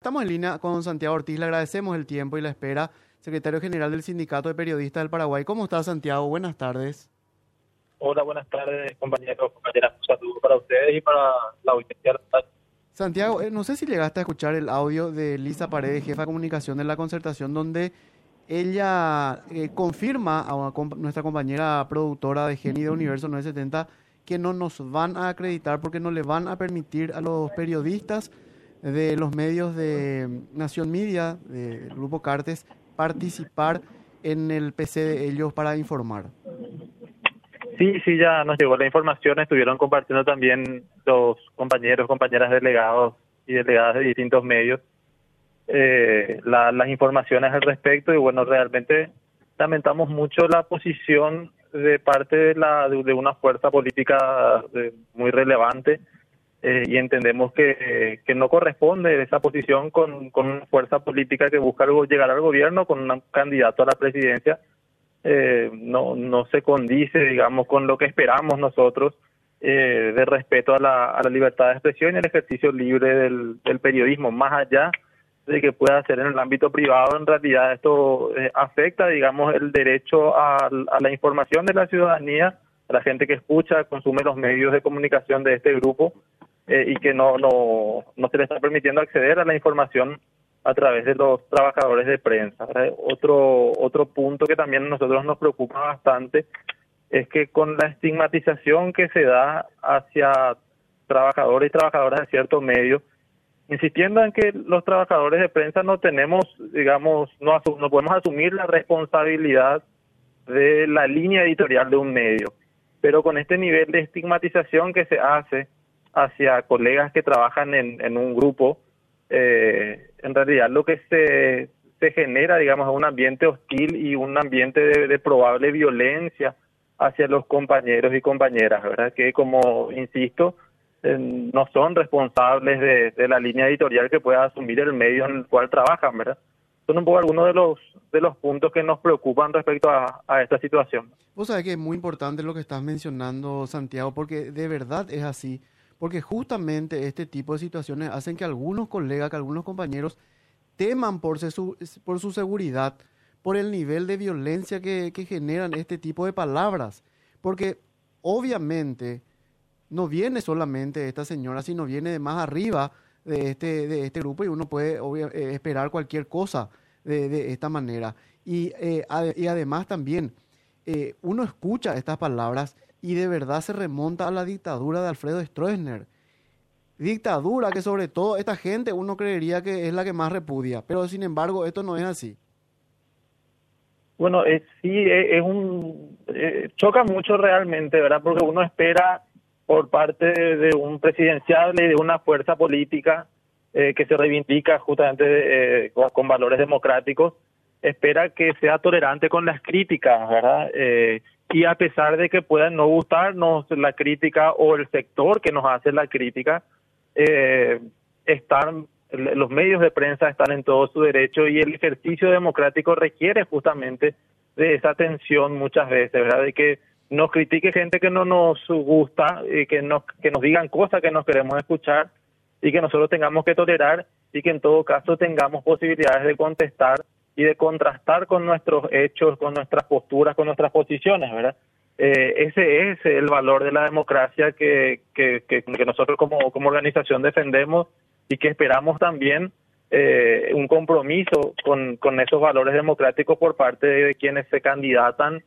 Estamos en línea con Santiago Ortiz, le agradecemos el tiempo y la espera. Secretario General del Sindicato de Periodistas del Paraguay. ¿Cómo está Santiago? Buenas tardes. Hola, buenas tardes, compañeros, compañeras. Un saludo para ustedes y para la audiencia. Santiago, eh, no sé si llegaste a escuchar el audio de Lisa Paredes, jefa de comunicación de la concertación, donde ella eh, confirma a nuestra compañera productora de Geni de Universo 970 que no nos van a acreditar porque no le van a permitir a los periodistas de los medios de Nación Media, del Grupo Cartes, participar en el PC de ellos para informar. Sí, sí, ya nos llegó la información, estuvieron compartiendo también los compañeros, compañeras delegados y delegadas de distintos medios eh, las informaciones al respecto y bueno, realmente lamentamos mucho la posición de parte de, la, de una fuerza política eh, muy relevante eh, y entendemos que, que no corresponde esa posición con, con una fuerza política que busca llegar al gobierno con un candidato a la presidencia. Eh, no, no se condice, digamos, con lo que esperamos nosotros eh, de respeto a la, a la libertad de expresión y el ejercicio libre del, del periodismo, más allá de que pueda ser en el ámbito privado, en realidad esto eh, afecta, digamos, el derecho a, a, la información de la ciudadanía, a la gente que escucha, consume los medios de comunicación de este grupo eh, y que no, no, no se le está permitiendo acceder a la información a través de los trabajadores de prensa. Otro, otro punto que también a nosotros nos preocupa bastante es que con la estigmatización que se da hacia trabajadores y trabajadoras de ciertos medios, insistiendo en que los trabajadores de prensa no tenemos, digamos, no, no podemos asumir la responsabilidad de la línea editorial de un medio. Pero con este nivel de estigmatización que se hace hacia colegas que trabajan en, en un grupo, eh, en realidad lo que se, se genera, digamos, es un ambiente hostil y un ambiente de, probable violencia hacia los compañeros y compañeras, ¿verdad? Que como insisto, eh, no son responsables de, de, la línea editorial que pueda asumir el medio en el cual trabajan, ¿verdad? Son un poco algunos de los de los puntos que nos preocupan respecto a, a esta situación. Vos sabés que es muy importante lo que estás mencionando, Santiago, porque de verdad es así porque justamente este tipo de situaciones hacen que algunos colegas, que algunos compañeros teman por su, por su seguridad, por el nivel de violencia que, generan este tipo de palabras. Porque obviamente no viene solamente esta señora, sino viene de más arriba de este, de este grupo y uno puede eh, esperar cualquier cosa de, de esta manera. Y, eh, y además también eh, uno escucha estas palabras y de verdad se remonta a la dictadura de Alfredo Stroessner. Dictadura que sobre todo esta gente uno creería que es la que más repudia, pero sin embargo esto no es así. Bueno, eh, sí, eh, es, un eh, choca mucho realmente, ¿verdad? Porque uno espera por parte de, un presidencial y de una fuerza política que se reivindica justamente con, valores democráticos, espera que sea tolerante con las críticas, ¿verdad? Y a pesar de que pueda no gustarnos la crítica o el sector que nos hace la crítica, eh, están los medios de prensa están en todo su derecho y el ejercicio democrático requiere justamente de esa atención muchas veces, ¿verdad? De que nos critique gente que no nos gusta y que nos que nos digan cosas que nos queremos escuchar y que nosotros tengamos que tolerar y que en todo caso tengamos posibilidades de contestar y de contrastar con nuestros hechos, con nuestras posturas, con nuestras posiciones, ¿verdad? Eh, ese es el valor de la democracia que, que, que, nosotros como, como organización defendemos y que esperamos también eh, un compromiso con, con esos valores democráticos por parte de quienes se candidatan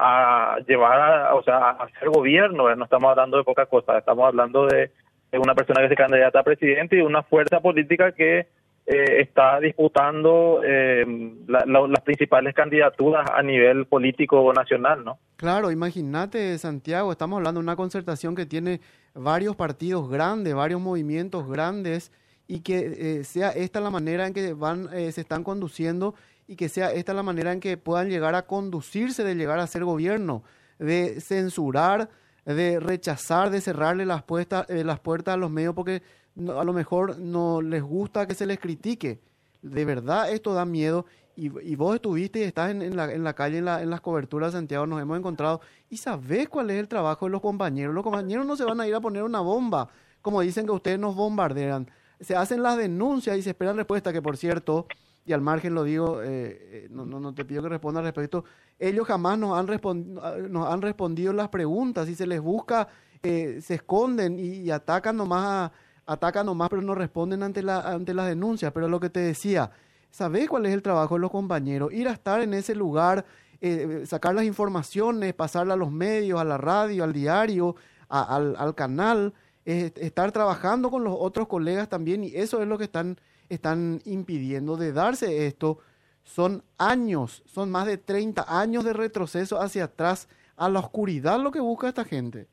a llevar, a, o sea, a hacer gobierno. No estamos hablando de pocas cosas, estamos hablando de, de una persona que se candidata a presidente y una fuerza política que eh, está disputando eh, las principales candidaturas a nivel político nacional, ¿no? Claro, imagínate, Santiago, estamos hablando de una concertación que tiene varios partidos grandes, varios movimientos grandes, y que eh, sea esta la manera en que van, se están conduciendo y que sea esta la manera en que puedan llegar a conducirse, de llegar a ser gobierno, de censurar, de rechazar, de cerrarle las, puertas, las puertas a los medios porque a lo mejor no les gusta que se les critique. De verdad esto da miedo y, y vos estuviste y estás en, en, la, en la calle, en, la, en las coberturas de Santiago, nos hemos encontrado y sabés cuál es el trabajo de los compañeros. Los compañeros no se van a ir a poner una bomba, como dicen que ustedes nos bombardean. se hacen las denuncias y se esperan respuesta, que por cierto, y al margen lo digo, eh, no, no, no, te pido que responda al respecto, ellos jamás nos han, nos han respondido las preguntas, y se les busca, se esconden y, atacan nomás, atacan nomás, pero no responden ante, la, ante las denuncias, pero lo que te decía, ¿sabés cuál es el trabajo de los compañeros? Ir a estar en ese lugar eh, sacar las informaciones, pasarlas a los medios, a la radio, al diario, al, canal, estar trabajando con los otros colegas también y eso es lo que están, están impidiendo de darse esto. Son años, son más de 30 años de retroceso hacia atrás, a la oscuridad lo que busca esta gente.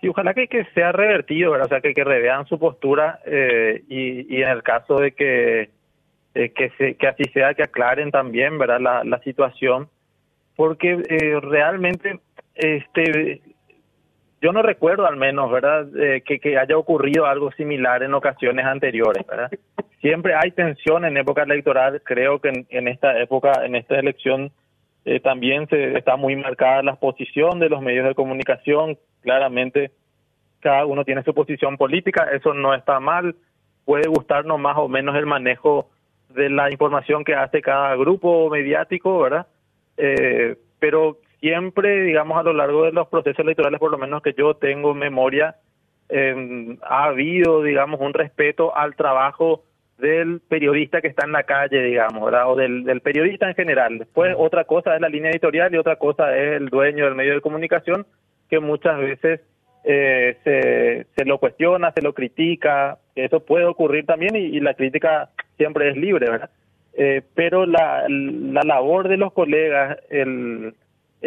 Sí, ojalá que, que sea revertido, o sea, que, que revean su postura eh, y, y en el caso de que eh, que, se, que así sea, que aclaren también verdad la, la situación, porque eh, realmente este yo no recuerdo al menos verdad eh, que, que haya ocurrido algo similar en ocasiones anteriores verdad siempre hay tensión en época electoral. Creo que en, esta época en esta elección también se está muy marcada la posición de los medios de comunicación. Claramente cada uno tiene su posición política. Eso no está mal. Puede gustarnos más o menos el manejo de la información que hace cada grupo mediático, ¿verdad? Eh, pero siempre, digamos, a lo largo de los procesos electorales, por lo menos que yo tengo memoria, eh, ha habido, digamos, un respeto al trabajo del periodista que está en la calle, digamos, ¿verdad? O del, del periodista en general. Después, otra cosa es la línea editorial y otra cosa es el dueño del medio de comunicación, que muchas veces eh, se, se lo cuestiona, se lo critica, eso puede ocurrir también y la crítica siempre es libre, ¿verdad? Eh, pero la, la labor de los colegas, el,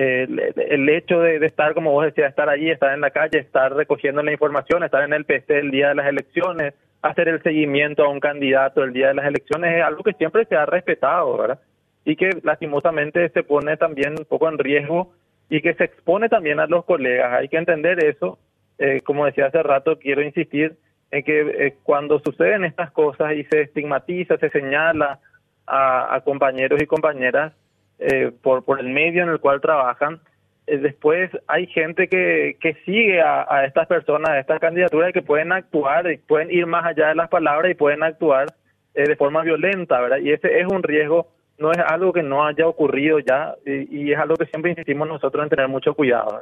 el, hecho de, estar, como vos decías, estar allí, estar en la calle, estar recogiendo la información, estar en el PC el día de las elecciones, hacer el seguimiento a un candidato el día de las elecciones es algo que siempre se ha respetado, ¿verdad? Y que lastimosamente se pone también un poco en riesgo y que se expone también a los colegas. Hay que entender eso. Eh, como decía hace rato, quiero insistir, en que eh, cuando suceden estas cosas y se estigmatiza, se señala a, compañeros y compañeras eh, por, por el medio en el cual trabajan, eh, después hay gente que, que sigue a, estas personas, a estas candidaturas, que pueden actuar, y pueden ir más allá de las palabras y pueden actuar de forma violenta, ¿verdad? Y ese es un riesgo, no es algo que no haya ocurrido ya, y, es algo que siempre insistimos nosotros en tener mucho cuidado.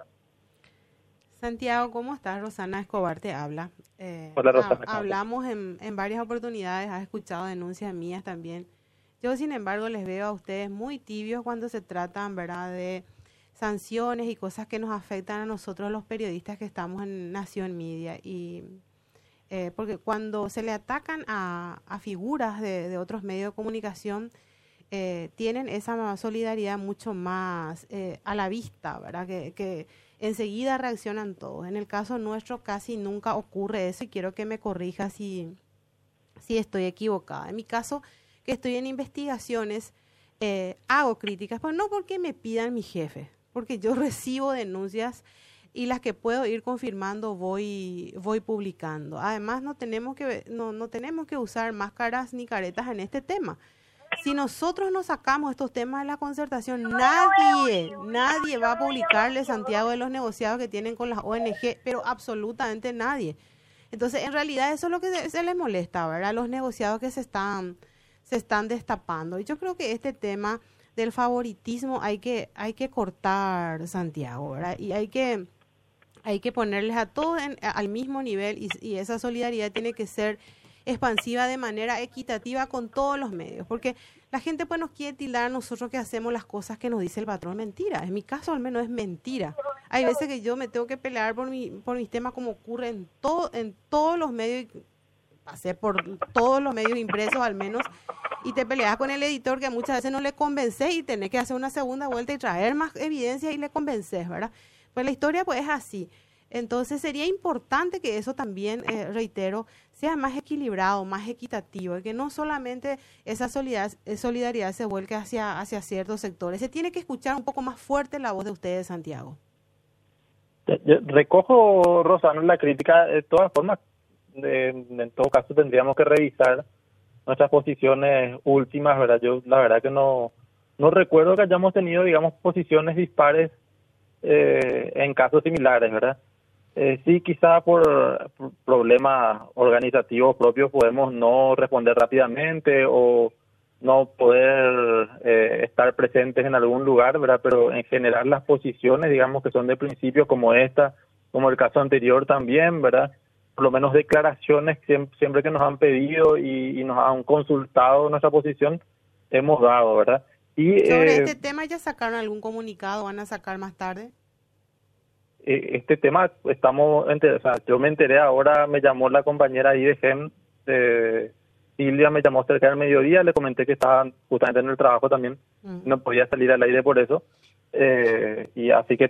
Santiago, ¿cómo estás? Rosana Escobar te habla. Eh, Hola, Rosana. hablamos en, en, varias oportunidades, has escuchado denuncias mías también. Yo, sin embargo, les veo a ustedes muy tibios cuando se tratan, ¿verdad?, de sanciones y cosas que nos afectan a nosotros los periodistas que estamos en Nación Media. Y eh, porque cuando se le atacan a, a figuras de, de, otros medios de comunicación, eh, tienen esa solidaridad mucho más eh, a la vista, ¿verdad? Que, enseguida reaccionan todos. En el caso nuestro casi nunca ocurre eso y quiero que me corrija si, si estoy equivocada. En mi caso, que estoy en investigaciones, eh, hago críticas, pero no porque me pidan mi jefe, porque yo recibo denuncias y las que puedo ir confirmando voy voy publicando. Además no tenemos que no, no tenemos que usar máscaras ni caretas en este tema si nosotros no sacamos estos temas de la concertación, nadie, nadie va a publicarle Santiago de los negociados que tienen con las ONG, pero absolutamente nadie. Entonces, en realidad eso es lo que se les molesta, ¿verdad? Los negociados que se están, se están destapando. Y yo creo que este tema del favoritismo hay que, hay que cortar, Santiago, ¿verdad? Y hay que, hay que ponerles a todos al mismo nivel y, y esa solidaridad tiene que ser expansiva de manera equitativa con todos los medios, porque la gente pues nos quiere tildar a nosotros que hacemos las cosas que nos dice el patrón mentira. En mi caso al menos es mentira. Hay veces que yo me tengo que pelear por mi por mis temas como ocurre en todo en todos los medios pasé por todos los medios impresos al menos y te peleas con el editor que muchas veces no le convences y tenés que hacer una segunda vuelta y traer más evidencia y le convences, ¿verdad? Pues la historia pues es así. Entonces sería importante que eso también, eh, reitero, sea más equilibrado, más equitativo, y que no solamente esa solidaridad, eh, solidaridad se vuelque hacia, hacia ciertos sectores. Se tiene que escuchar un poco más fuerte la voz de ustedes, Santiago. recojo, Rosano, la crítica. De todas formas, en todo caso tendríamos que revisar nuestras posiciones últimas, ¿verdad? Yo la verdad que no, no recuerdo que hayamos tenido, digamos, posiciones dispares eh, en casos similares, ¿verdad? Eh, sí, quizá por, problemas organizativos propios podemos no responder rápidamente o no poder eh, estar presentes en algún lugar, ¿verdad? Pero en general las posiciones, digamos que son de principio como esta, como el caso anterior también, ¿verdad? Por lo menos declaraciones siempre, que nos han pedido y, nos han consultado nuestra posición, hemos dado, ¿verdad? Y, Sobre eh, este tema ya sacaron algún comunicado, van a sacar más tarde. Eh, este tema estamos, o sea, yo me enteré ahora, me llamó la compañera ahí de GEM, Silvia me llamó cerca del mediodía, le comenté que estaba justamente en el trabajo también, mm. no podía salir al aire por eso, eh, y así que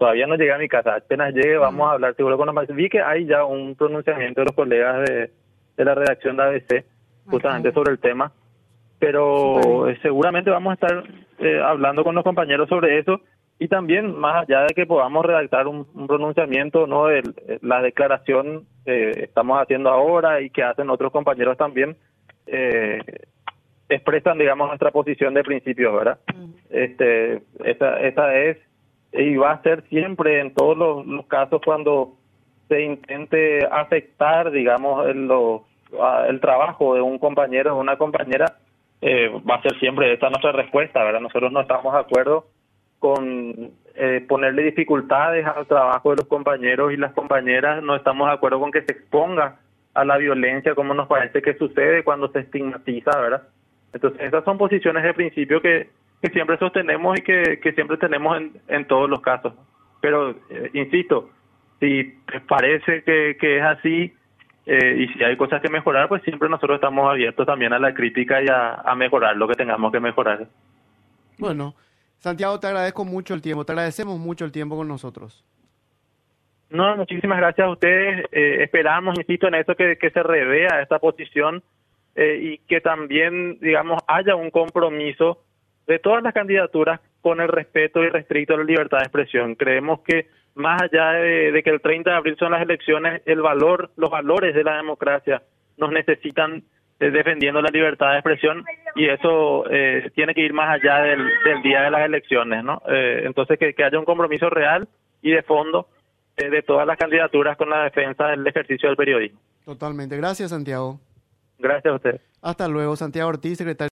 todavía no llegué a mi casa, apenas llegue vamos a hablar seguro con los Vi que hay ya un pronunciamiento de los colegas de, la redacción de ABC justamente sobre el tema, pero seguramente vamos a estar eh, hablando con los compañeros sobre eso y también más allá de que podamos redactar un, pronunciamiento no de la declaración que estamos haciendo ahora y que hacen otros compañeros también eh, expresan digamos nuestra posición de principios verdad este esa esa es y va a ser siempre en todos los, casos cuando se intente afectar digamos el, el trabajo de un compañero o una compañera eh, va a ser siempre esta nuestra respuesta verdad nosotros no estamos de acuerdo con eh, ponerle dificultades al trabajo de los compañeros y las compañeras, no estamos de acuerdo con que se exponga a la violencia como nos parece que sucede cuando se estigmatiza, ¿verdad? Entonces, esas son posiciones de principio que, que siempre sostenemos y que, que siempre tenemos en, en todos los casos. Pero, eh, insisto, si te parece que, que es así eh, y si hay cosas que mejorar, pues siempre nosotros estamos abiertos también a la crítica y a, a mejorar lo que tengamos que mejorar. Bueno, Santiago, te agradezco mucho el tiempo, te agradecemos mucho el tiempo con nosotros. No, muchísimas gracias a ustedes. Eh, esperamos, insisto, en eso que, se revea esta posición eh, y que también, digamos, haya un compromiso de todas las candidaturas con el respeto y restricto a la libertad de expresión. Creemos que más allá de, de que el 30 de abril son las elecciones, el valor, los valores de la democracia nos necesitan defendiendo la libertad de expresión y eso eh, tiene que ir más allá del, día de las elecciones, ¿no? Eh, entonces que, haya un compromiso real y de fondo eh, de todas las candidaturas con la defensa del ejercicio del periodismo. Totalmente. Gracias, Santiago. Gracias a usted. Hasta luego, Santiago Ortiz, secretario.